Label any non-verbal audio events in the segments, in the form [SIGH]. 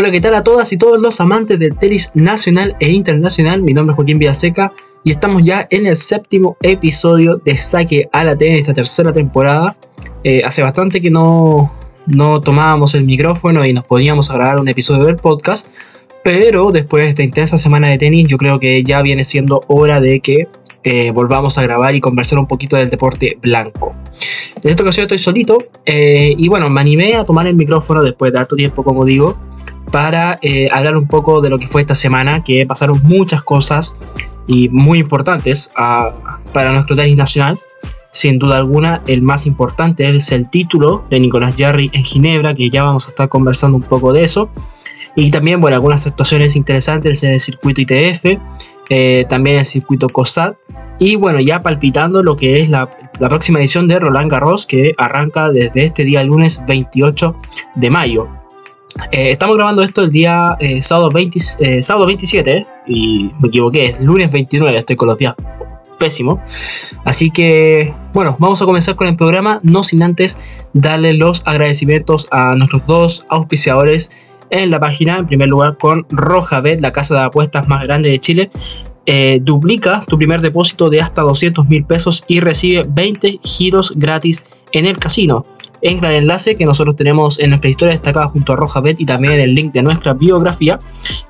Hola, ¿qué tal a todas y todos los amantes del tenis nacional e internacional? Mi nombre es Joaquín Villaseca y estamos ya en el séptimo episodio de Saque a la Tenis esta tercera temporada. Eh, hace bastante que no, no tomábamos el micrófono y nos podíamos grabar un episodio del podcast, pero después de esta intensa semana de tenis yo creo que ya viene siendo hora de que eh, volvamos a grabar y conversar un poquito del deporte blanco. En esta ocasión estoy solito eh, y bueno, me animé a tomar el micrófono después de harto tiempo, como digo, para eh, hablar un poco de lo que fue esta semana, que pasaron muchas cosas y muy importantes para nuestro tenis nacional. Sin duda alguna, el más importante es el título de Nicolás Jarry en Ginebra, que ya vamos a estar conversando un poco de eso. Y también, bueno, algunas actuaciones interesantes en el circuito ITF, eh, también el circuito COSAT. Y bueno, ya palpitando lo que es la, la, próxima edición de Roland Garros, que arranca desde este día lunes 28 de mayo. Eh, estamos grabando esto el día eh, sábado, 20, eh, sábado 27 y me equivoqué, es lunes 29, estoy con los días pésimo. Así que, bueno, vamos a comenzar con el programa, no sin antes darle los agradecimientos a nuestros dos auspiciadores en la página, en primer lugar con Rojabet, la casa de apuestas más grande de Chile. duplica tu primer depósito de hasta 200 mil pesos y recibe 20 giros gratis en el casino entra el enlace que nosotros tenemos en nuestra historia destacada junto a Rojabet y también el link de nuestra biografía.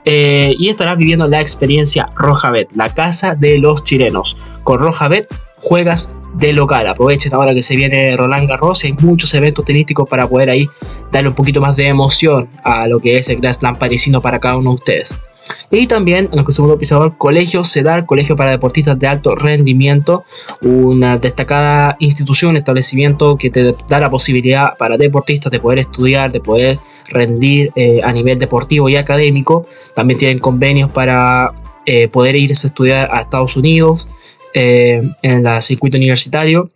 Eh, y estarás viviendo la experiencia Rojabet, la casa de los chilenos. Con Rojabet juegas de local. Aprovechen ahora que se viene Roland Garros. Hay muchos eventos tenísticos para poder ahí darle un poquito más de emoción a lo que es el Grand Slam parisino para cada uno de ustedes. Y también en nuestro segundo pisador, Colegio CEDAR, Colegio para Deportistas de Alto Rendimiento, una destacada institución, establecimiento que te da la posibilidad para deportistas de poder estudiar, de poder rendir eh, a nivel deportivo y académico. También tienen convenios para eh, poder irse a estudiar a Estados Unidos eh, en el circuito universitario.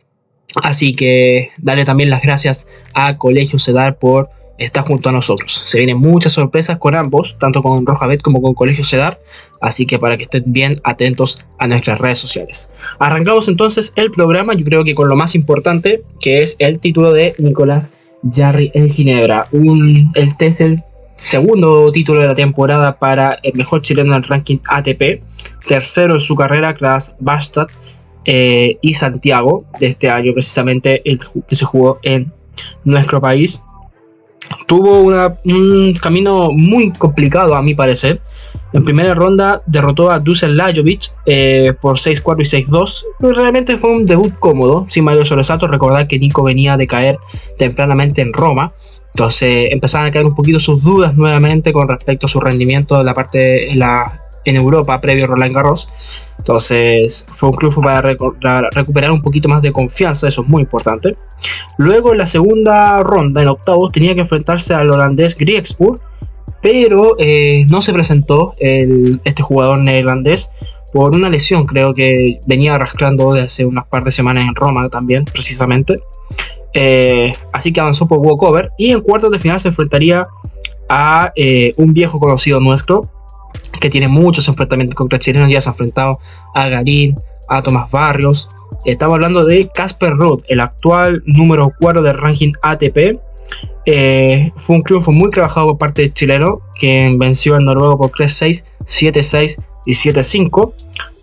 Así que darle también las gracias a Colegio CEDAR por está junto a nosotros. Se vienen muchas sorpresas con ambos, tanto con Rojabet como con Colegio Cedar, así que para que estén bien atentos a nuestras redes sociales. Arrancamos entonces el programa, yo creo que con lo más importante, que es el título de Nicolás Jarry en Ginebra. Un, este es el segundo título de la temporada para el mejor chileno en el ranking ATP, tercero en su carrera tras Bastad eh, y Santiago de este año, precisamente el que se jugó en nuestro país tuvo un camino muy complicado a mi parecer. En primera ronda derrotó a Dusan Lajovic eh, por 6-4 y 6-2. Pero realmente fue un debut cómodo, sin mayor sobresalto. Recordar que Nico venía de caer tempranamente en Roma. Entonces empezaron a caer un poquito sus dudas nuevamente con respecto a su rendimiento de la parte la, en Europa previo a Roland Garros. Entonces fue un club para, recuperar un poquito más de confianza, eso es muy importante. Luego en la segunda ronda, en octavos, tenía que enfrentarse al holandés Griexburg, pero eh, no se presentó este jugador neerlandés por una lesión, creo que venía arrastrando desde hace unas par de semanas en Roma también, precisamente. Eh, así que avanzó por walkover y en cuartos de final se enfrentaría a eh, un viejo conocido nuestro, que tiene muchos enfrentamientos contra chilenos, ya se ha enfrentado a Garín, a Tomás Barrios. Estamos hablando de Casper Ruth, el actual número 4 del ranking ATP. Eh, fue un triunfo muy trabajado por parte de chileno, que venció al noruego por 3-6, 7-6 y 7-5,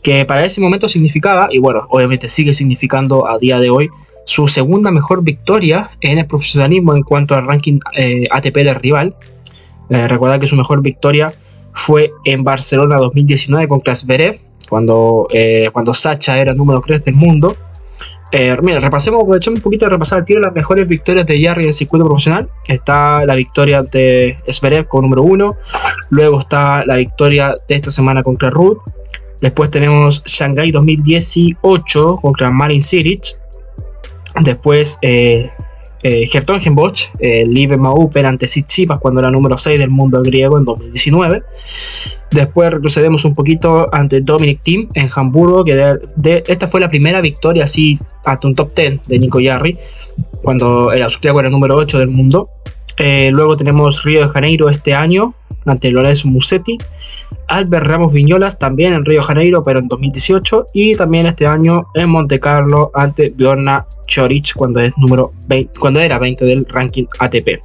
que para ese momento significaba, y bueno, obviamente sigue significando a día de hoy, su segunda mejor victoria en el profesionalismo en cuanto al ranking eh, ATP del rival. Eh, recuerda que su mejor victoria fue en Barcelona 2019 con Krasverev, cuando, eh, cuando Sacha era número 3 del mundo. Eh, mira, repasemos, aprovechemos un poquito de repasar el tiro las mejores victorias de Jarry en el circuito profesional. Está la victoria de Zverev con número 1. Luego está la victoria de esta semana contra Ruth. Después tenemos Shanghai 2018 contra Marin Siric. Después eh, eh, Bosch, el Live Open ante Tsitsipas cuando era número 6 del mundo griego en 2019. Después retrocedemos un poquito ante Dominic Thiem en Hamburgo, que esta fue la primera victoria así hasta un top 10 de Nico Yarri, cuando el austriaco era número 8 del mundo. Eh, luego tenemos Río de Janeiro este año ante Lorenzo Musetti. Albert Ramos Viñolas también en Río de Janeiro, pero en 2018. Y también este año en Monte Carlo ante Bjorna Choric cuando, es número 20, cuando era 20 del ranking ATP.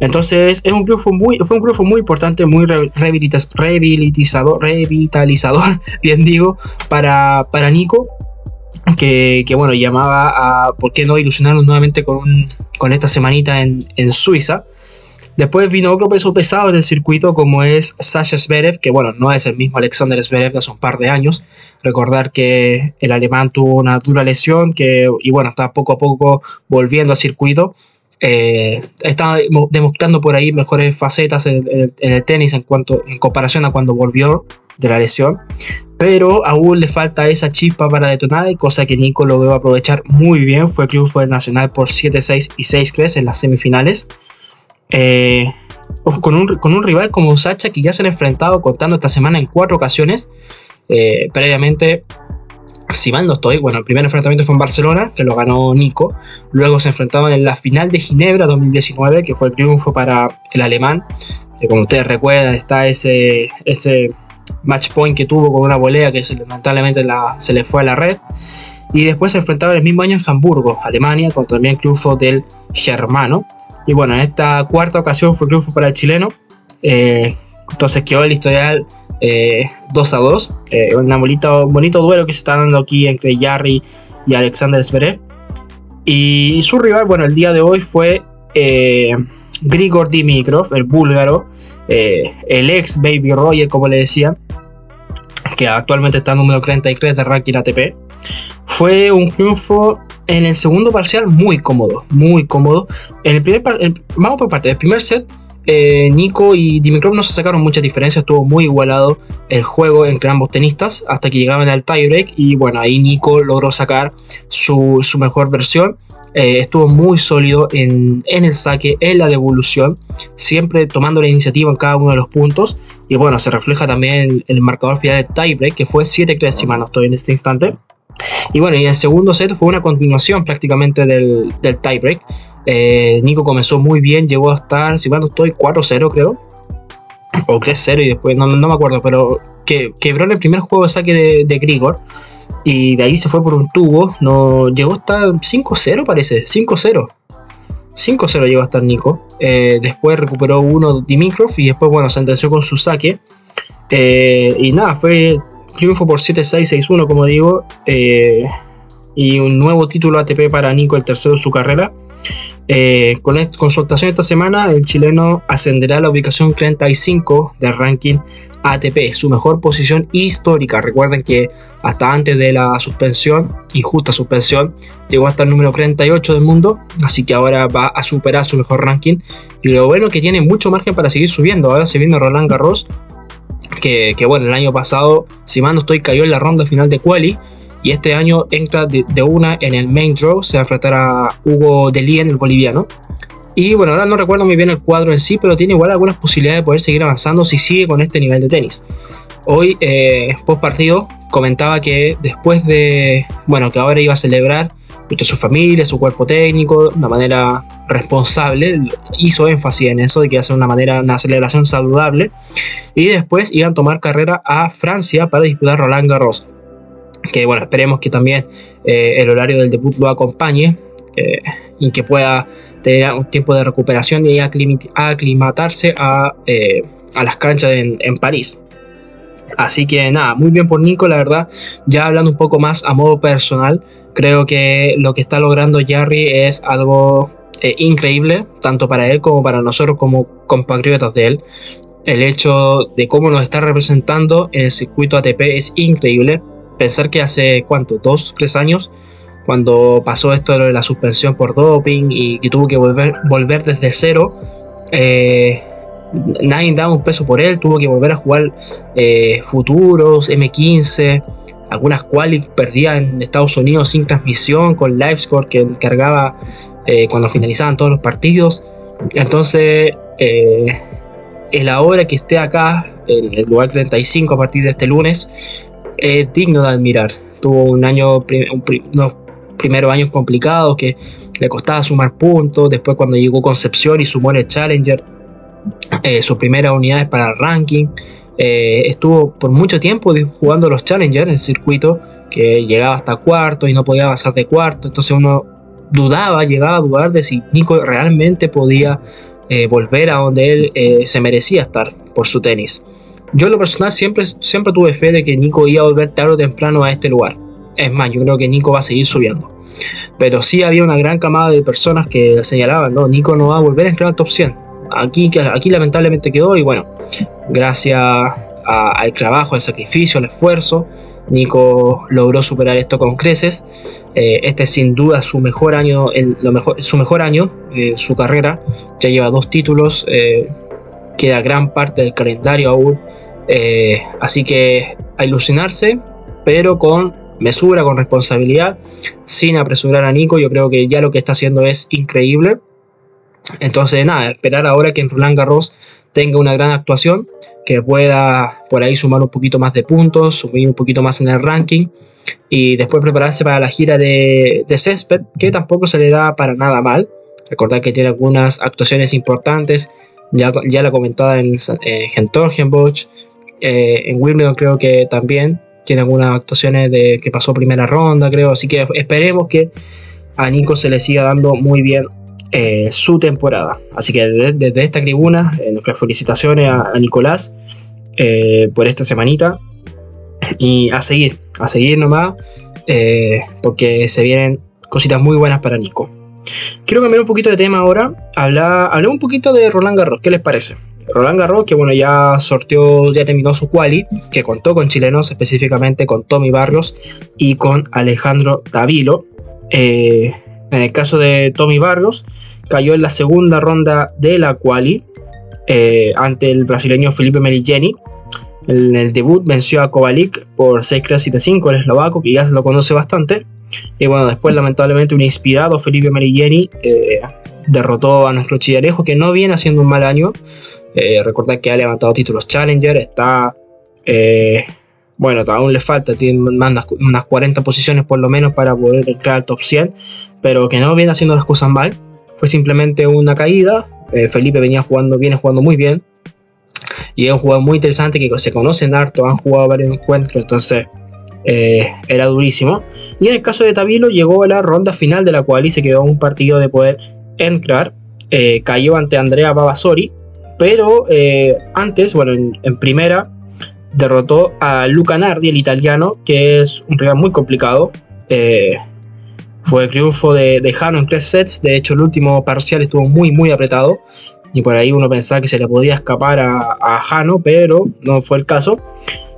Entonces es un triunfo muy, fue un triunfo muy importante, muy rehabilitizador, revitalizador, [LAUGHS] bien digo, para, para Nico. Que, bueno, llamaba a por qué no ilusionarnos nuevamente con, con esta semanita en, en Suiza. Después vino otro peso pesado en el circuito como es Sasha Zverev, que bueno, no es el mismo Alexander Zverev de hace un par de años. Recordar que el alemán tuvo una dura lesión y bueno, está poco a poco volviendo al circuito. Eh, está demostrando por ahí mejores facetas en, el tenis en, cuanto, en comparación a cuando volvió de la lesión. Pero aún le falta esa chispa para detonar, cosa que Nico lo a aprovechar muy bien. Fue triunfo del Nacional por 7-6 y 6-3 en las semifinales. Eh, con, un, con, un, rival como Sacha que ya se han enfrentado contando esta semana en cuatro ocasiones. Eh, previamente, si mal no estoy, bueno, el primer enfrentamiento fue en Barcelona, que lo ganó Nico. Luego se enfrentaban en la final de Ginebra 2019, que fue el triunfo para el alemán. Que como ustedes recuerdan, está ese, ese match point que tuvo con una volea que lamentablemente la, se le fue a la red. Y después se enfrentaba el mismo año en Hamburgo, Alemania, con también el triunfo del germano. Y bueno, en esta cuarta ocasión fue triunfo para el chileno. Eh, entonces quedó el historial 2 eh, a 2. Eh, un bonito duelo que se está dando aquí entre Jarry y Alexander Zverev. Y, su rival, bueno, el día de hoy fue Grigor Dimitrov, el búlgaro, el ex Baby Roger, como le decían, que actualmente está número 33 de ranking ATP. Fue un triunfo en el segundo parcial muy cómodo, muy cómodo. En el primer vamos por parte, el primer set eh, Nico y Dimitrov no se sacaron muchas diferencias, estuvo muy igualado el juego entre ambos tenistas hasta que llegaban al tiebreak y bueno, ahí Nico logró sacar su, mejor versión. Eh, estuvo muy sólido en, el saque, en la devolución, siempre tomando la iniciativa en cada uno de los puntos. Y bueno, se refleja también en el marcador final del tiebreak, que fue 7-3 si en este instante. Y bueno, y el segundo set fue una continuación prácticamente del, del tiebreak. Eh, Nico comenzó muy bien, llegó a estar, si mal no estoy, 4-0 creo. O 3-0 y después, no, me acuerdo, pero que, quebró en el primer juego de saque de, de Grigor. Y de ahí se fue por un tubo. No, llegó hasta 5-0 parece, 5-0. 5-0 llegó a estar Nico. Eh, después recuperó uno Dimitrov y después, bueno, sentenció con su saque. Eh, y nada, fue triunfo por 7-6-6-1, como digo, eh, y un nuevo título ATP para Nico, el tercero de su carrera. Eh, con, con, su actuación esta semana, el chileno ascenderá a la ubicación 35 del ranking ATP, su mejor posición histórica. Recuerden que hasta antes de la suspensión, injusta suspensión, llegó hasta el número 38 del mundo, así que ahora va a superar su mejor ranking. Y lo bueno es que tiene mucho margen para seguir subiendo. Ahora se viene Roland Garros, que, bueno, el año pasado, si mal no estoy, cayó en la ronda final de Quali. Y este año entra de, una en el main draw, se va a enfrentar a Hugo Delien, el boliviano. Y bueno, ahora no recuerdo muy bien el cuadro en sí, pero tiene igual algunas posibilidades de poder seguir avanzando si sigue con este nivel de tenis. Hoy, eh, post partido, comentaba que después de, bueno, que ahora iba a celebrar su familia, su cuerpo técnico, de una manera responsable, hizo énfasis en eso, de que a ser una manera, una celebración saludable, y después iban a tomar carrera a Francia para disputar Roland Garros. Que bueno, esperemos que también eh, el horario del debut lo acompañe eh, y que pueda tener un tiempo de recuperación y aclimatarse a, eh, a las canchas en, en París. Así que nada, muy bien por Nico, la verdad. Ya hablando un poco más a modo personal, creo que lo que está logrando Jarry es algo eh, increíble, tanto para él como para nosotros como compatriotas de él. El hecho de cómo nos está representando en el circuito ATP es increíble. Pensar que hace, ¿cuánto? ¿Dos, tres años? Cuando pasó esto de la suspensión por doping y que tuvo que volver, volver desde cero. Eh, nadie daba un peso por él, tuvo que volver a jugar eh, futuros, M15, algunas quali perdía en Estados Unidos sin transmisión, con LiveScore que cargaba eh, cuando finalizaban todos los partidos. Entonces, el ahora que esté acá, en el lugar 35 a partir de este lunes, es digno de admirar. Tuvo un año, unos primeros años complicados que le costaba sumar puntos. Después, cuando llegó Concepción y sumó en el Challenger, eh, sus primeras unidades para el ranking. Eh, estuvo por mucho tiempo jugando los Challengers en circuito, que llegaba hasta cuarto y no podía pasar de cuarto. Entonces uno dudaba, llegaba a dudar de si Nico realmente podía eh, volver a donde él se merecía estar por su tenis. Yo en lo personal siempre, siempre tuve fe de que Nico iba a volver tarde o temprano a este lugar. Es más, yo creo que Nico va a seguir subiendo. Pero sí había una gran camada de personas que señalaban, no, Nico no va a volver a entrar al top 100. Aquí, aquí lamentablemente quedó y bueno, gracias al trabajo, al sacrificio, al esfuerzo, Nico logró superar esto con creces. Eh, este es sin duda su mejor año, mejor, su mejor año de su carrera. Ya lleva dos títulos, eh, queda gran parte del calendario aún. Eh, así que a ilusionarse, pero con mesura, con responsabilidad, sin apresurar a Nico. Yo creo que ya lo que está haciendo es increíble. Entonces, nada, esperar ahora que en Roland Garros tenga una gran actuación, que pueda por ahí sumar un poquito más de puntos, subir un poquito más en el ranking y después prepararse para la gira de, de césped, que tampoco se le da para nada mal. Recordar que tiene algunas actuaciones importantes, ya, ya la comentada en eh, Gentorgenbosch, eh, en Wimbledon creo que también tiene algunas actuaciones de que pasó primera ronda, creo, así que esperemos que a Nico se le siga dando muy bien eh, su temporada. Así que desde, esta tribuna, eh, nuestras felicitaciones a, Nicolás eh, por esta semanita. Y a seguir, a seguir nomás, porque se vienen cositas muy buenas para Nico. Quiero cambiar un poquito de tema ahora. Hablar, hablar un poquito de Roland Garros. ¿Qué les parece? Roland Garros, que bueno, ya sorteó, ya terminó su quali, que contó con chilenos, específicamente con Tommy Barrios y con Alejandro Davilo. Eh, en el caso de Tommy Barrios, cayó en la segunda ronda de la quali eh, ante el brasileño Felipe Merigeni. En el debut venció a Kovalik por 6 7 5 el eslovaco, que ya se lo conoce bastante. Y bueno, después lamentablemente un inspirado Felipe Merigeni eh, derrotó a nuestro chillalejo, que no viene haciendo un mal año. Eh, recordad que ha levantado títulos Challenger, está eh, bueno, aún le falta, tiene unas 40 posiciones por lo menos para poder entrar al top 100, pero que no viene haciendo las cosas mal. Fue simplemente una caída. Felipe venía jugando, viene jugando muy bien. Y es un jugador muy interesante que se conocen harto, han jugado varios encuentros, entonces eh, era durísimo. Y en el caso de Tabilo llegó a la ronda final de la cual se quedó un partido de poder entrar. Eh, cayó ante Andrea Babasori, pero antes, bueno, en primera derrotó a Luca Nardi, el italiano, que es un rival muy complicado. Eh, fue el triunfo de, de, Jano en tres sets. De hecho, el último parcial estuvo muy, muy apretado. Y por ahí uno pensaba que se le podía escapar a, a Jano, pero no fue el caso.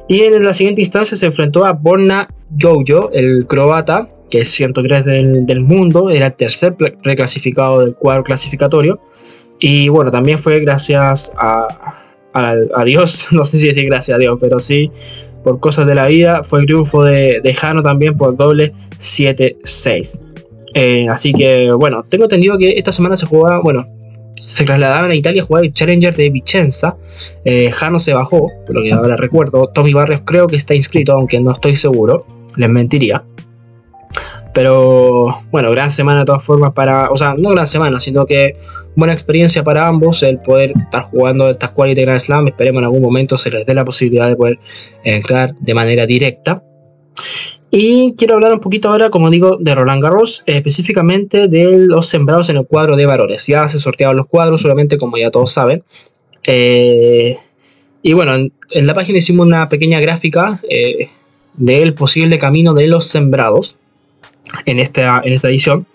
Y en la siguiente instancia se enfrentó a Borna Jojo, el croata, que es 103 del, del mundo. Era el tercer reclasificado del cuadro clasificatorio. Y bueno, también fue gracias a, a, Dios, [LAUGHS] no sé si decir gracias a Dios, pero sí, por cosas de la vida, fue el triunfo de, de Jano también por doble 7-6. Eh, así que, bueno, tengo entendido que esta semana se jugaba, bueno, se trasladaban a Italia a jugar el Challenger de Vicenza. Eh, Jano se bajó, por lo que ahora recuerdo. Tommy Barrios creo que está inscrito, aunque no estoy seguro, les mentiría. Pero bueno, gran semana de todas formas para, o sea, no gran semana, sino que buena experiencia para ambos el poder estar jugando estas Quality Grand Slam. Esperemos en algún momento se les dé la posibilidad de poder entrar de manera directa. Y quiero hablar un poquito ahora, como digo, de Roland Garros, específicamente de los sembrados en el cuadro de varones. Ya se sortearon los cuadros, solamente como ya todos saben. Eh, y bueno, en, la página hicimos una pequeña gráfica eh, del posible camino de los sembrados en esta, en esta edición.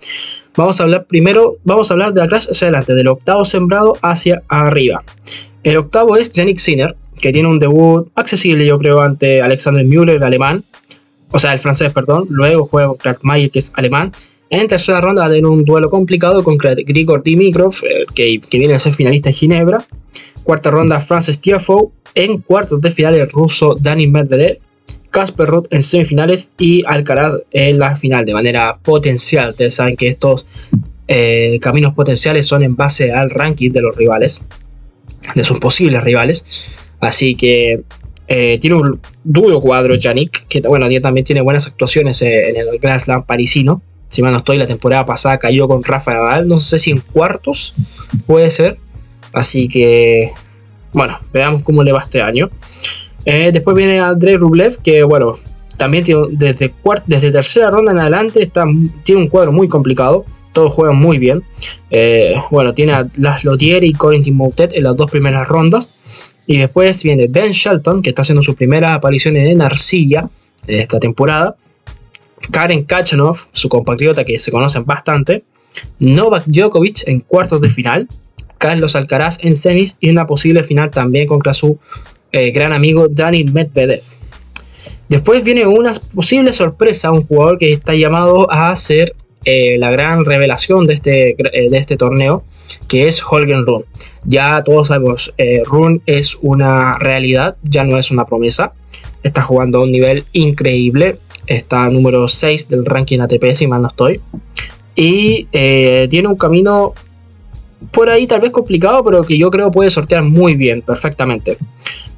Vamos a hablar primero, vamos a hablar de atrás hacia adelante, del octavo sembrado hacia arriba. El octavo es Yannick Sinner, que tiene un debut accesible, yo creo, ante Alexander Müller, el alemán, o sea, el francés, perdón. Luego juega con que es alemán. En tercera ronda va a tener un duelo complicado con Grigor Dimitrov, que, que, viene a ser finalista en Ginebra. Cuarta ronda, Francis Tiafoe. En cuartos de final, el ruso Dani Medvedev. Casper Ruth en semifinales y Alcaraz en la final de manera potencial. Ustedes saben que estos eh, caminos potenciales son en base al ranking de los rivales, de sus posibles rivales. Así que eh, tiene un duro cuadro Yannick, que bueno, también tiene buenas actuaciones eh, en el Grand Slam parisino. Si mal no estoy, la temporada pasada cayó con Rafa Nadal, no sé si en cuartos puede ser. Así que, bueno, veamos cómo le va este año. Eh, después viene André Rublev, que bueno, también tiene, desde, desde tercera ronda en adelante está, tiene un cuadro muy complicado. todos juegan muy bien. Bueno, tiene a Laszlo Dieri y Corentin Moutet en las dos primeras rondas. Y después viene Ben Shelton, que está haciendo su primera aparición en Arcilla en esta temporada. Karen Kachanov, su compatriota que se conocen bastante. Novak Djokovic en cuartos de final. Carlos Alcaraz en semis y una posible final también contra su eh, gran amigo Dani Medvedev. Después viene una posible sorpresa, un jugador que está llamado a ser eh, la gran revelación de este, eh, de este torneo, que es Holgen Run. Ya todos sabemos, Run es una realidad, ya no es una promesa. Está jugando a un nivel increíble. Está número 6 del ranking ATP, si mal no estoy. Y tiene un camino por ahí tal vez complicado, pero que yo creo puede sortear muy bien, perfectamente.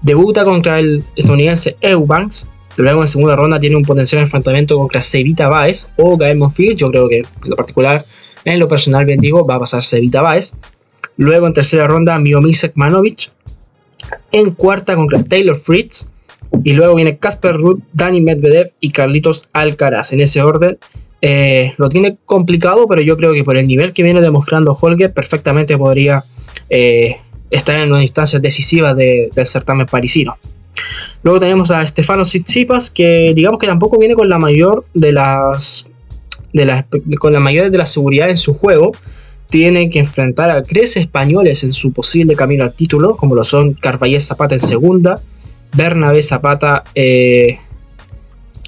Debuta contra el estadounidense Eubanks. Luego en segunda ronda tiene un potencial enfrentamiento contra Sevita Baez o Gael Monfils. Yo creo que en lo particular, en lo personal, bien digo, va a pasar Sevita Baez. Luego en tercera ronda Miomir Manovic. En cuarta contra Taylor Fritz. Y luego viene Casper Ruud, Dani Medvedev y Carlitos Alcaraz. En ese orden, eh, lo tiene complicado, pero yo creo que por el nivel que viene demostrando Holger, perfectamente podría eh, estar en una instancia decisiva del certamen parisino. Luego tenemos a Stefano Tsitsipas, que digamos que tampoco viene con la mayor de las, de las con la mayor de la seguridad en su juego. Tiene que enfrentar a tres españoles en su posible camino al título, como lo son Carballés Zapata en segunda, Bernabé Zapata eh,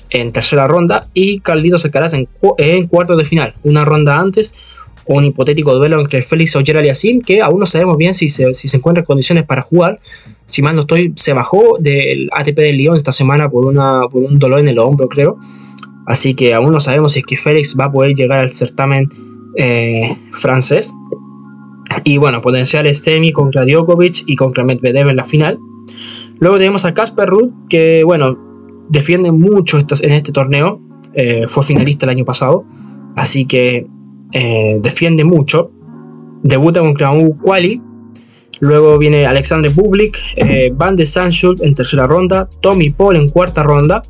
en tercera ronda y Carlitos Alcaraz en, en cuartos de final, una ronda antes un hipotético duelo entre Félix Oyer Aliasim, que aún no sabemos bien si se, si se encuentra en condiciones para jugar. Si mal no estoy, se bajó del ATP del Lyon esta semana por, una, por un dolor en el hombro, creo. Así que aún no sabemos si es que Félix va a poder llegar al certamen eh, francés. Y bueno, potenciales semi contra Djokovic y contra Medvedev en la final. Luego tenemos a Casper Ruud, que bueno, defiende mucho en este torneo. Eh, fue finalista el año pasado. Así que eh, defiende mucho. Debuta contra un Quali. Luego viene Alexander Bublik, eh, Van de Sandschulp en tercera ronda, Tommy Paul en cuarta ronda,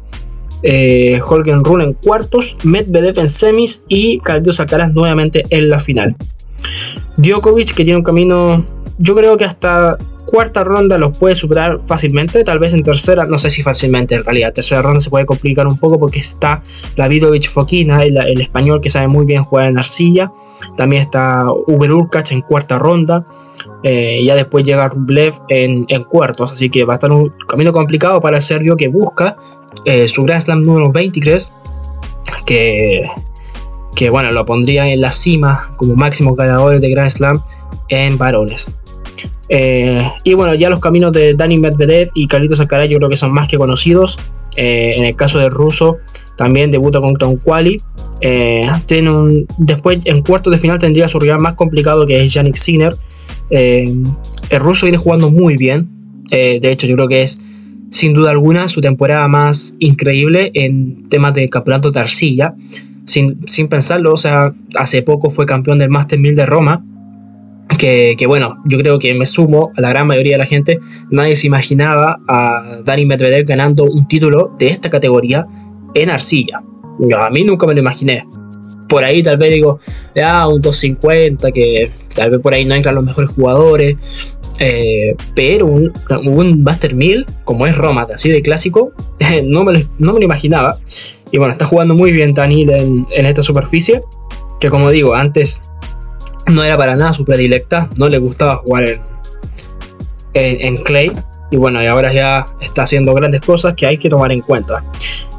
eh, Holgen Rune en cuartos, Medvedev en semis y Carlos Alcaraz nuevamente en la final. Djokovic que tiene un camino, yo creo que hasta cuarta ronda los puede superar fácilmente, tal vez en tercera, no sé si fácilmente en realidad, tercera ronda se puede complicar un poco porque está Davidovich Fokina, el, el español que sabe muy bien jugar en arcilla, también está Uber Urkach en cuarta ronda, eh, ya después llega Rublev en, cuartos, así que va a estar un camino complicado para el serbio que busca eh, su Grand Slam número 23, que, que bueno, lo pondría en la cima como máximo ganador de Grand Slam en varones. Eh, y bueno, ya los caminos de Dani Medvedev y Carlitos Alcaraz yo creo que son más que conocidos. Eh, en el caso del ruso, también debuta contra un quali. Eh, tiene un, después, en cuartos de final, tendría su rival más complicado que es Yannick Sinner. el ruso viene jugando muy bien. de hecho, yo creo que es sin duda alguna su temporada más increíble en temas de campeonato de arcilla. Sin, sin pensarlo, o sea, hace poco fue campeón del Master 1000 de Roma que, bueno, yo creo que me sumo a la gran mayoría de la gente, nadie se imaginaba a Dani Medvedev ganando un título de esta categoría en arcilla. a mí nunca me lo imaginé. Por ahí tal vez digo, ya un 250, que tal vez por ahí no entran los mejores jugadores. Eh, pero un, un Master 1000, como es Roma, así de clásico, [LAUGHS] no, me lo, no me lo imaginaba. Y bueno, está jugando muy bien Daniel en, en esta superficie. Que como digo, antes no era para nada su predilecta, no le gustaba jugar en, Clay. Y bueno, y ahora ya está haciendo grandes cosas que hay que tomar en cuenta.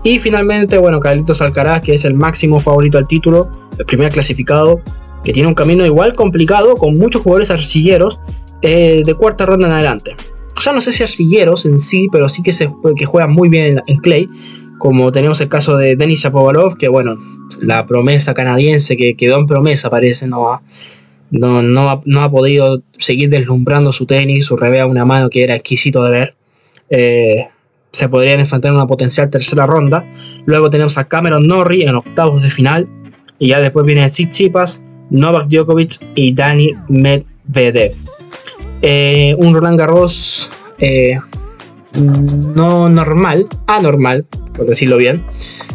Y finalmente, bueno, Carlitos Alcaraz, que es el máximo favorito al título, el primer clasificado, que tiene un camino igual complicado, con muchos jugadores arcilleros eh, de cuarta ronda en adelante. O sea, no sé si arcilleros en sí, pero sí que, se, que juegan muy bien en, en Clay como tenemos el caso de Denis Shapovalov, que bueno, la promesa canadiense que quedó en promesa parece, no ha, no, no, ha, podido seguir deslumbrando su tenis, su revés a una mano que era exquisito de ver. Eh, se podrían enfrentar en una potencial tercera ronda. Luego tenemos a Cameron Norrie en octavos de final. Y ya después viene Tsitsipas, Novak Djokovic y Dani Medvedev. Eh, un Roland Garros eh, no normal, anormal, por decirlo bien,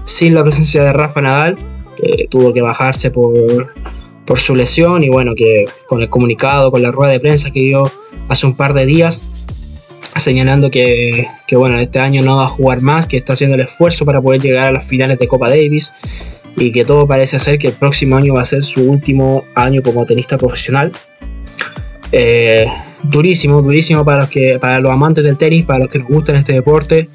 sin la presencia de Rafa Nadal, que tuvo que bajarse por, por su lesión y bueno, que con el comunicado, con la rueda de prensa que dio hace un par de días, señalando que, que, bueno, este año no va a jugar más, que está haciendo el esfuerzo para poder llegar a las finales de Copa Davis y que todo parece ser que el próximo año va a ser su último año como tenista profesional. Eh, durísimo, durísimo para los, que, para los amantes del tenis, para los que nos gustan este deporte.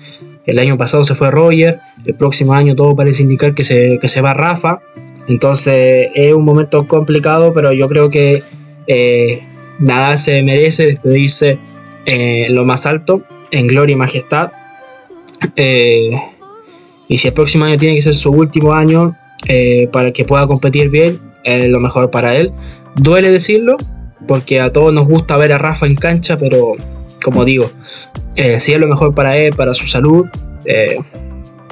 El año pasado se fue Roger, el próximo año todo parece indicar que se, que se va Rafa. Entonces es un momento complicado, pero yo creo que eh, nada se merece despedirse eh, en lo más alto, en gloria y majestad. y si el próximo año tiene que ser su último año, eh, para que pueda competir bien, es lo mejor para él. Duele decirlo, porque a todos nos gusta ver a Rafa en cancha, pero como digo, eh, si es lo mejor para él, para su salud, eh,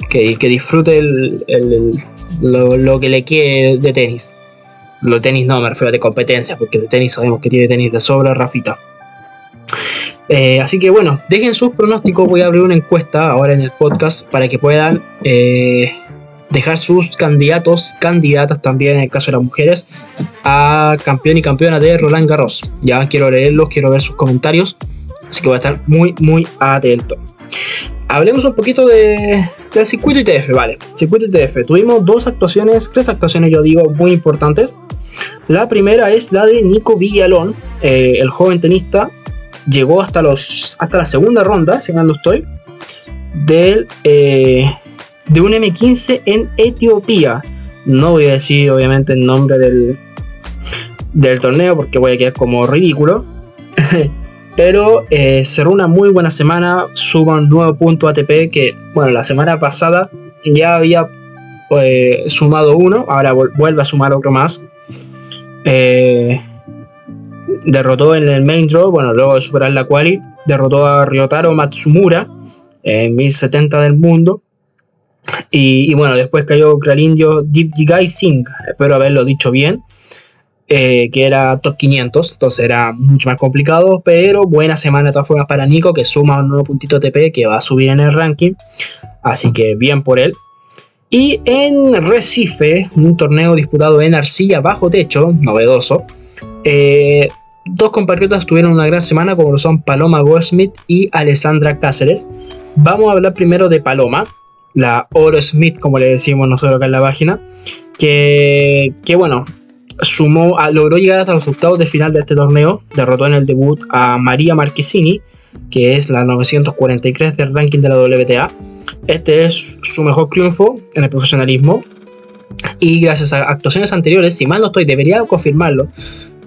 que, disfrute lo, que le quede de tenis. Lo tenis no, me refiero de competencia, porque de tenis sabemos que tiene tenis de sobra, Rafita. así que bueno, dejen sus pronósticos. Voy a abrir una encuesta ahora en el podcast para que puedan dejar sus candidatos, candidatas también en el caso de las mujeres, a campeón y campeona de Roland Garros. Ya quiero leerlos, quiero ver sus comentarios, así que voy a estar muy, muy atento. Hablemos un poquito de, del circuito ITF, vale. Circuito ITF, tuvimos dos actuaciones, tres actuaciones, yo digo, muy importantes. La primera es la de Nico Villalón, eh, el joven tenista, llegó hasta, los, hasta la segunda ronda, si no estoy, del eh, de un M15 en Etiopía. No voy a decir obviamente el nombre del, del torneo porque voy a quedar como ridículo. [LAUGHS] Pero eh, cerró una muy buena semana, suma un nuevo punto ATP que, bueno, la semana pasada ya había eh, sumado uno, ahora vuelve a sumar otro más. Eh, derrotó en el main draw, bueno, luego de superar la quali, derrotó a Ryotaro Matsumura en 1070 del mundo. Y, bueno, después cayó Clarindio Deep Jigai Singh, espero haberlo dicho bien, eh, que era top 500, entonces era mucho más complicado, pero buena semana de todas formas para Nico, que suma un nuevo puntito TP que va a subir en el ranking, así que bien por él. Y en Recife, un torneo disputado en arcilla bajo techo, novedoso, eh, dos compatriotas tuvieron una gran semana como lo son Paloma Goldsmith y Alessandra Cáceres. Vamos a hablar primero de Paloma, la Oro Smith, como le decimos nosotros acá en la página, que, que bueno, sumó, logró llegar hasta los octavos de final de este torneo, derrotó en el debut a María Marquesini, que es la 943 del ranking de la WTA. Este es su mejor triunfo en el profesionalismo. Y gracias a actuaciones anteriores, si mal no estoy, debería confirmarlo,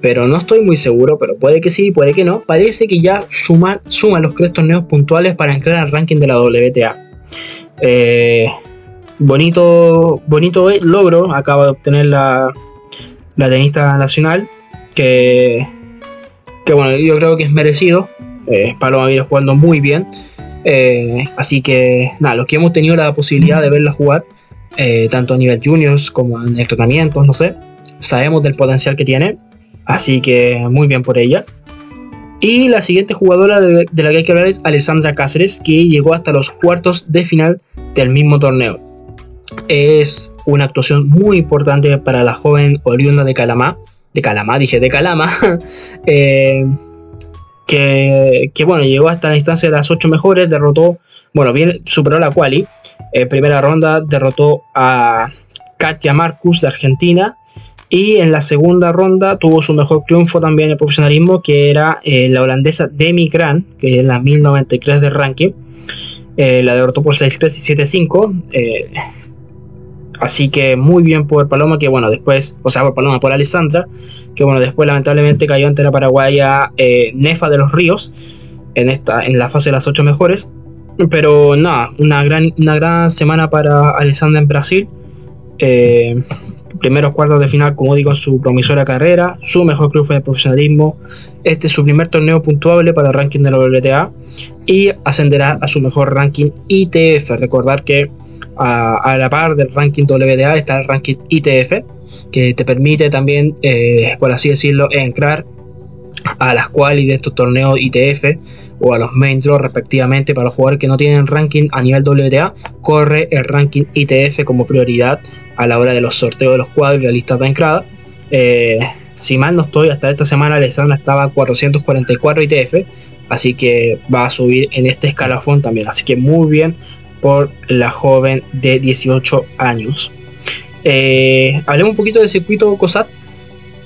pero no estoy muy seguro, pero puede que sí, puede que no. Parece que ya suma, suma los tres torneos puntuales para entrar al ranking de la WTA. Eh, bonito, bonito logro acaba de obtener la, la tenista nacional. Que, que bueno, yo creo que es merecido. Eh, Paloma viene jugando muy bien. Eh, así que nada, los que hemos tenido la posibilidad de verla jugar, eh, tanto a nivel juniors como en entrenamientos, no sé, sabemos del potencial que tiene. Así que muy bien por ella. Y la siguiente jugadora de, la que hay que hablar es Alessandra Cáceres, que llegó hasta los cuartos de final del mismo torneo. Es una actuación muy importante para la joven oriunda de Calamá, de Calamá, dije de Calama, [LAUGHS] eh, que, bueno, llegó hasta la instancia de las ocho mejores, derrotó, bueno, bien, superó la quali, en primera ronda derrotó a Katia Marcus de Argentina y en la segunda ronda tuvo su mejor triunfo también en el profesionalismo, que era eh, la holandesa Demi Gran, que es la 1093 de ranking. Eh, la derrotó por 6-3 y 7-5. Eh, así que muy bien por Paloma, que bueno, después, o sea, por Paloma, por Alessandra, que bueno, después lamentablemente cayó ante la paraguaya Nefa de los Ríos en, esta, en la fase de las 8 mejores. Pero nada, una gran, una gran semana para Alessandra en Brasil primeros cuartos de final, como digo, en su promisora carrera, su mejor club en el profesionalismo. Este es su primer torneo puntuable para el ranking de la WTA y ascenderá a su mejor ranking ITF. Recordar que a, la par del ranking WTA está el ranking ITF, que te permite también, eh, por así decirlo, entrar a las cuales de estos torneos ITF o a los main draw respectivamente para los jugadores que no tienen ranking a nivel WTA corre el ranking ITF como prioridad a la hora de los sorteos de los cuadros y la lista de entrada Eh, si mal no estoy, hasta esta semana Alessandra estaba a 444 ITF, así que va a subir en este escalafón también. Así que muy bien por la joven de 18 años. Eh, hablemos un poquito del circuito COSAT.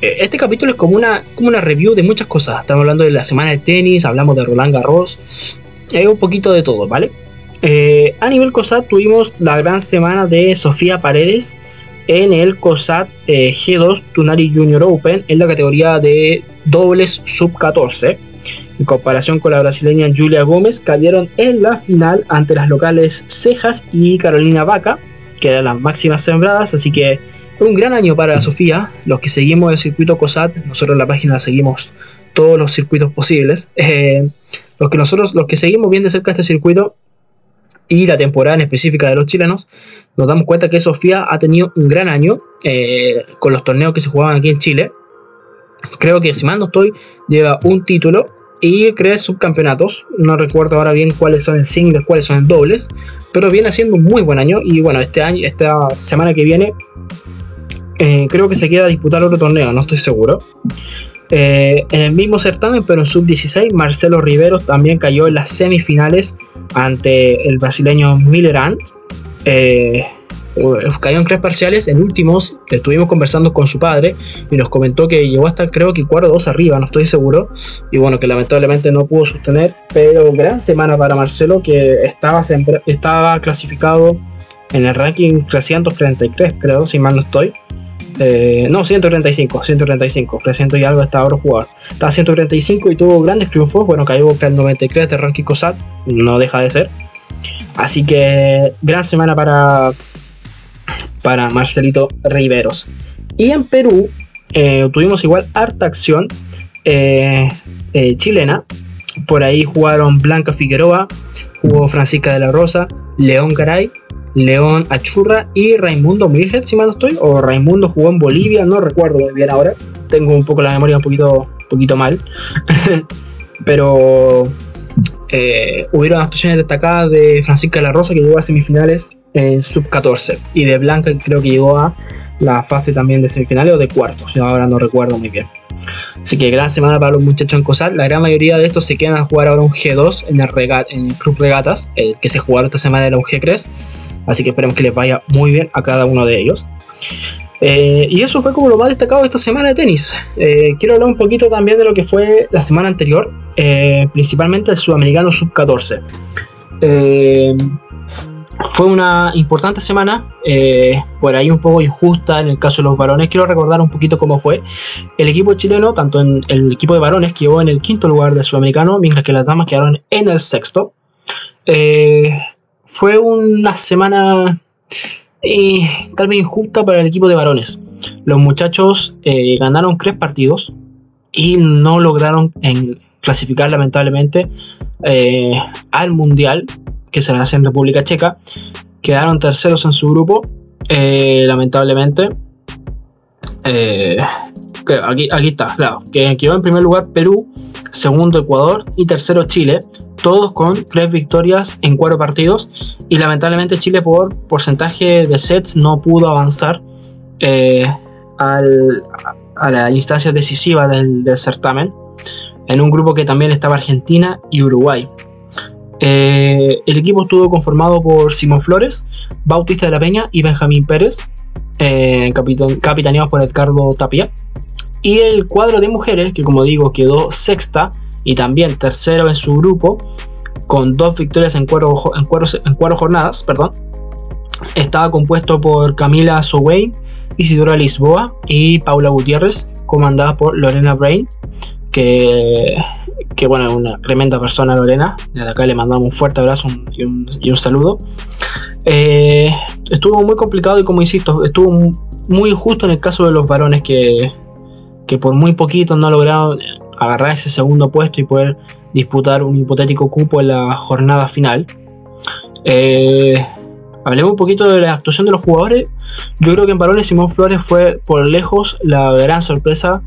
Eh, este capítulo es como una, como una review de muchas cosas. Estamos hablando de la semana del tenis, hablamos de Roland Garros, hay un poquito de todo, ¿vale? Eh, a nivel COSAT tuvimos la gran semana de Sofía Paredes en el COSAT G2 Tunari Junior Open en la categoría de dobles sub 14. En comparación con la brasileña Julia Gómez, cayeron en la final ante las locales Cejas y Carolina Vaca, que eran las máximas sembradas, así que un gran año para Sofía. Los que seguimos el circuito COSAT, nosotros en la página seguimos todos los circuitos posibles. Eh, los que nosotros, los que seguimos bien de cerca este circuito y la temporada en específica de los chilenos, nos damos cuenta que Sofía ha tenido un gran año eh, con los torneos que se jugaban aquí en Chile. Creo que si mal no estoy, lleva un título y crea subcampeonatos. No recuerdo ahora bien cuáles son en singles, cuáles son en dobles, pero viene haciendo un muy buen año. Y bueno, este año, esta semana que viene, eh, creo que se queda a disputar otro torneo, no estoy seguro. Eh, en el mismo certamen, pero en sub-16, Marcelo Rivero también cayó en las semifinales ante el brasileño Millerand. Eh, cayó en tres parciales. En últimos, estuvimos conversando con su padre y nos comentó que llegó hasta creo que cuarto dos arriba, no estoy seguro. Y bueno, que lamentablemente no pudo sostener. Pero gran semana para Marcelo, que estaba, estaba clasificado en el ranking 333, creo, si mal no estoy. Eh, no, 135, 135, 300 y algo hasta ahora jugador. Estaba 135 y tuvo grandes triunfos. Bueno, cayó el 93 de ranking COSAT, no deja de ser. Así que gran semana para, para Marcelito Riveros. Y en Perú eh, tuvimos igual harta acción eh, eh, chilena. Por ahí jugaron Blanca Figueroa, jugó Francisca de la Rosa, León Garay, León Achurra y Raimundo Mirget, si mal no estoy. O Raimundo jugó en Bolivia, no recuerdo muy bien ahora. Tengo un poco la memoria un poquito, poquito mal. [LAUGHS] Pero hubieron actuaciones destacadas de Francisca de la Rosa que llegó a semifinales en sub 14 y de Blanca creo que llegó a la fase también de semifinales o de cuartos, yo ahora no recuerdo muy bien. Así que gran semana para los muchachos en COSAT. La gran mayoría de estos se quedan a jugar ahora un G2 en el, en el Club Regatas, el que se jugaron esta semana era un G3. Así que esperemos que les vaya muy bien a cada uno de ellos. Eh, y eso fue como lo más destacado de esta semana de tenis. Eh, quiero hablar un poquito también de lo que fue la semana anterior, eh, principalmente el sudamericano sub 14 fue una importante semana, eh, por ahí un poco injusta en el caso de los varones. Quiero recordar un poquito cómo fue. El equipo chileno, tanto en el equipo de varones, quedó en el quinto lugar del sudamericano, mientras que las damas quedaron en el sexto. Eh, fue una semana eh, tal vez injusta para el equipo de varones. Los muchachos ganaron tres partidos y no lograron clasificar lamentablemente al mundial que se hace en República Checa. Quedaron terceros en su grupo, eh, lamentablemente. Eh, aquí, aquí está, claro. Que quedó en primer lugar Perú, segundo Ecuador y tercero Chile. Todos con tres victorias en cuatro partidos. Y lamentablemente Chile por porcentaje de sets no pudo avanzar eh, al, a la instancia decisiva del, del certamen. En un grupo que también estaba Argentina y Uruguay. Eh, el equipo estuvo conformado por Simón Flores, Bautista de la Peña y Benjamín Pérez, eh, capitaneados por Edgardo Tapia. Y el cuadro de mujeres, que como digo quedó sexta y también tercero en su grupo, con dos victorias en cuatro, jornadas, perdón, estaba compuesto por Camila Sowein, Isidora Lisboa y Paula Gutiérrez, comandada por Lorena Brain, que que bueno, una tremenda persona Lorena, desde acá le mandamos un fuerte abrazo y, un, saludo. Eh, estuvo muy complicado y como insisto, estuvo muy injusto en el caso de los varones que, que por muy poquito no lograron agarrar ese segundo puesto y poder disputar un hipotético cupo en la jornada final. Eh, hablemos un poquito de la actuación de los jugadores. Yo creo que en varones Simón Flores fue por lejos la gran sorpresa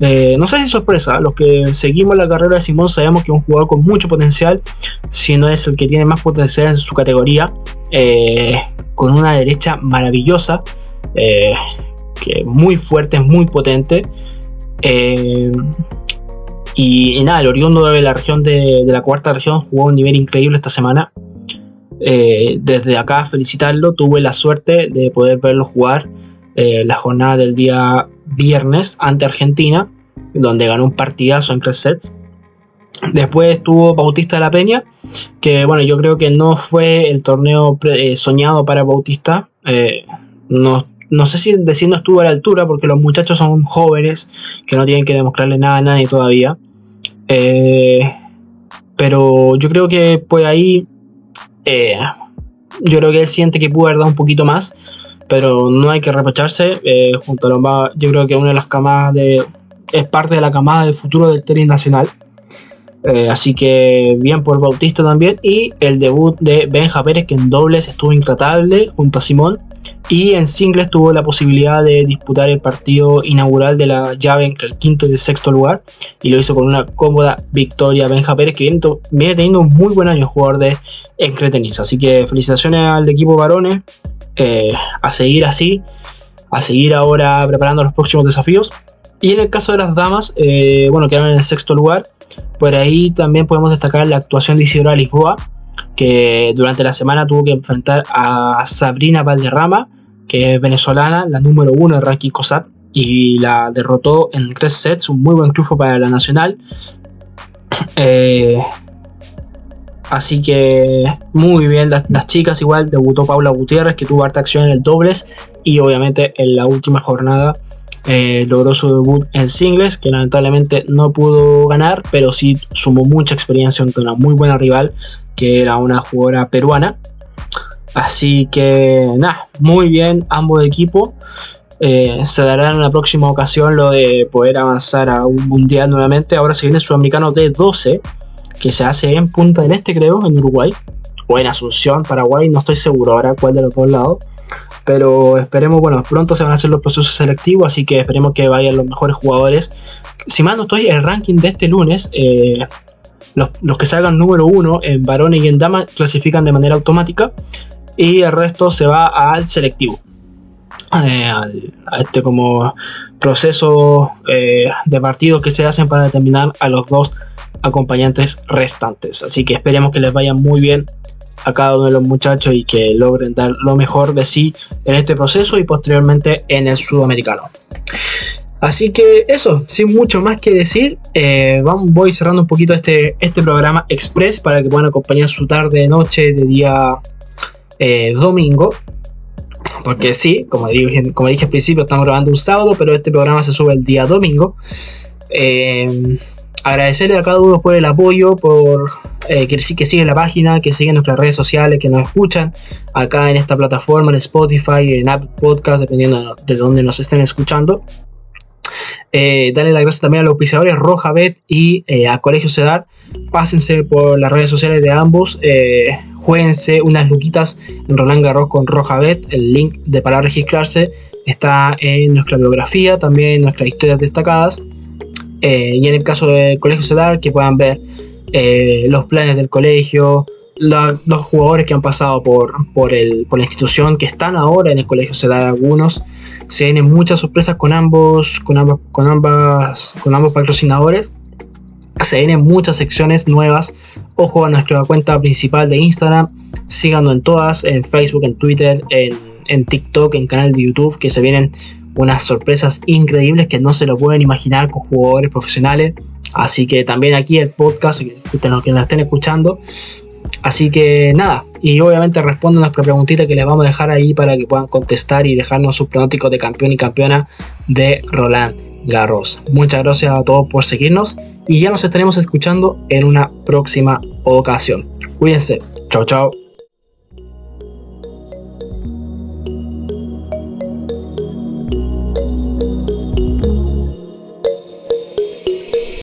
eh, no sé si sorpresa, los que seguimos la carrera de Simón sabemos que es un jugador con mucho potencial, si no es el que tiene más potencial en su categoría, eh, con una derecha maravillosa, eh, que muy fuerte, muy potente. Y, nada, el oriundo de la región de, la cuarta región jugó un nivel increíble esta semana. Eh, desde acá felicitarlo, tuve la suerte de poder verlo jugar la jornada del día viernes ante Argentina, donde ganó un partidazo en tres sets. Después estuvo Bautista de la Peña, que bueno, yo creo que no fue el torneo eh, soñado para Bautista. Eh, no, no, sé si decir no estuvo a la altura, porque los muchachos son jóvenes, que no tienen que demostrarle nada a nadie todavía. Eh, pero yo creo que pues ahí, yo creo que él siente que pudo haber dado un poquito más, pero no hay que reprocharse. junto a los, yo creo que una de las camadas de, es parte de la camada del futuro del tenis nacional. Eh, así que bien por Bautista también. Y el debut de Benja Pérez, que en dobles estuvo intratable junto a Simón. Y en singles tuvo la posibilidad de disputar el partido inaugural de la llave entre el quinto y el sexto lugar. Y lo hizo con una cómoda victoria Benja Pérez, que viene teniendo un muy buen año jugador de tenis Así que felicitaciones al equipo varones. Eh, a seguir así. A seguir ahora preparando los próximos desafíos. Y en el caso de las damas, eh, bueno, quedaron en el sexto lugar. Por ahí también podemos destacar la actuación de Isidora Lisboa, que durante la semana tuvo que enfrentar a Sabrina Valderrama, que es venezolana, la número uno de ranking COSAT, y la derrotó en tres sets, un muy buen triunfo para la nacional. [CLEARS THROAT] Eh, así que muy bien las, las, chicas, igual debutó Paula Gutiérrez, que tuvo harta acción en el dobles, y obviamente en la última jornada eh, logró su debut en singles, que lamentablemente no pudo ganar, pero sí sumó mucha experiencia ante una muy buena rival, que era una jugadora peruana. Así que nada, muy bien ambos equipos. Eh, se dará en una próxima ocasión lo de poder avanzar a un mundial nuevamente. Ahora se viene el sudamericano de 12, que se hace en Punta del Este, creo, en Uruguay. O en Asunción, Paraguay, no estoy seguro ahora cuál de los dos lados. Pero esperemos, bueno, pronto se van a hacer los procesos selectivos, así que esperemos que vayan los mejores jugadores. Si mal no estoy, el ranking de este lunes, eh, los, que salgan número uno en varones y en damas clasifican de manera automática y el resto se va al selectivo. Eh, a este como proceso eh, de partidos que se hacen para determinar a los dos acompañantes restantes. Así que esperemos que les vaya muy bien a cada uno de los muchachos y que logren dar lo mejor de sí en este proceso y posteriormente en el sudamericano. Así que eso, sin mucho más que decir, eh, voy cerrando un poquito este, este programa express para que puedan acompañar su tarde, noche, de día eh, domingo. Porque sí, como, como dije al principio, estamos grabando un sábado, pero este programa se sube el día domingo. Eh, agradecerle a cada uno por el apoyo, por eh, que, que siguen la página, que siguen nuestras redes sociales, que nos escuchan acá en esta plataforma, en Spotify, en Apple Podcast, dependiendo de, dónde nos estén escuchando. Eh, darle las gracias también a los auspiciadores Rojabet y eh, a Colegio Cedar. Pásense por las redes sociales de ambos. Eh, unas luquitas en Roland Garros con Rojabet. El link de para registrarse está en nuestra biografía, también en nuestras historias destacadas. Eh, y en el caso del Colegio CEDAR, que puedan ver eh, los planes del colegio, los jugadores que han pasado por, por, el, por la institución, que están ahora en el Colegio CEDAR algunos. Se vienen muchas sorpresas con ambos, con ambas, con ambos patrocinadores. Se vienen muchas secciones nuevas. Ojo a nuestra cuenta principal de Instagram. Síganos en todas, en Facebook, en Twitter, en, en TikTok, en canal de YouTube, que se vienen unas sorpresas increíbles que no se lo pueden imaginar con jugadores profesionales. Así que también aquí el podcast, que nos estén escuchando. Así que nada, y obviamente responden nuestra preguntita que les vamos a dejar ahí para que puedan contestar y dejarnos sus pronósticos de campeón y campeona de Roland Garros. Muchas gracias a todos por seguirnos y ya nos estaremos escuchando en una próxima ocasión. Cuídense. Chao, chao.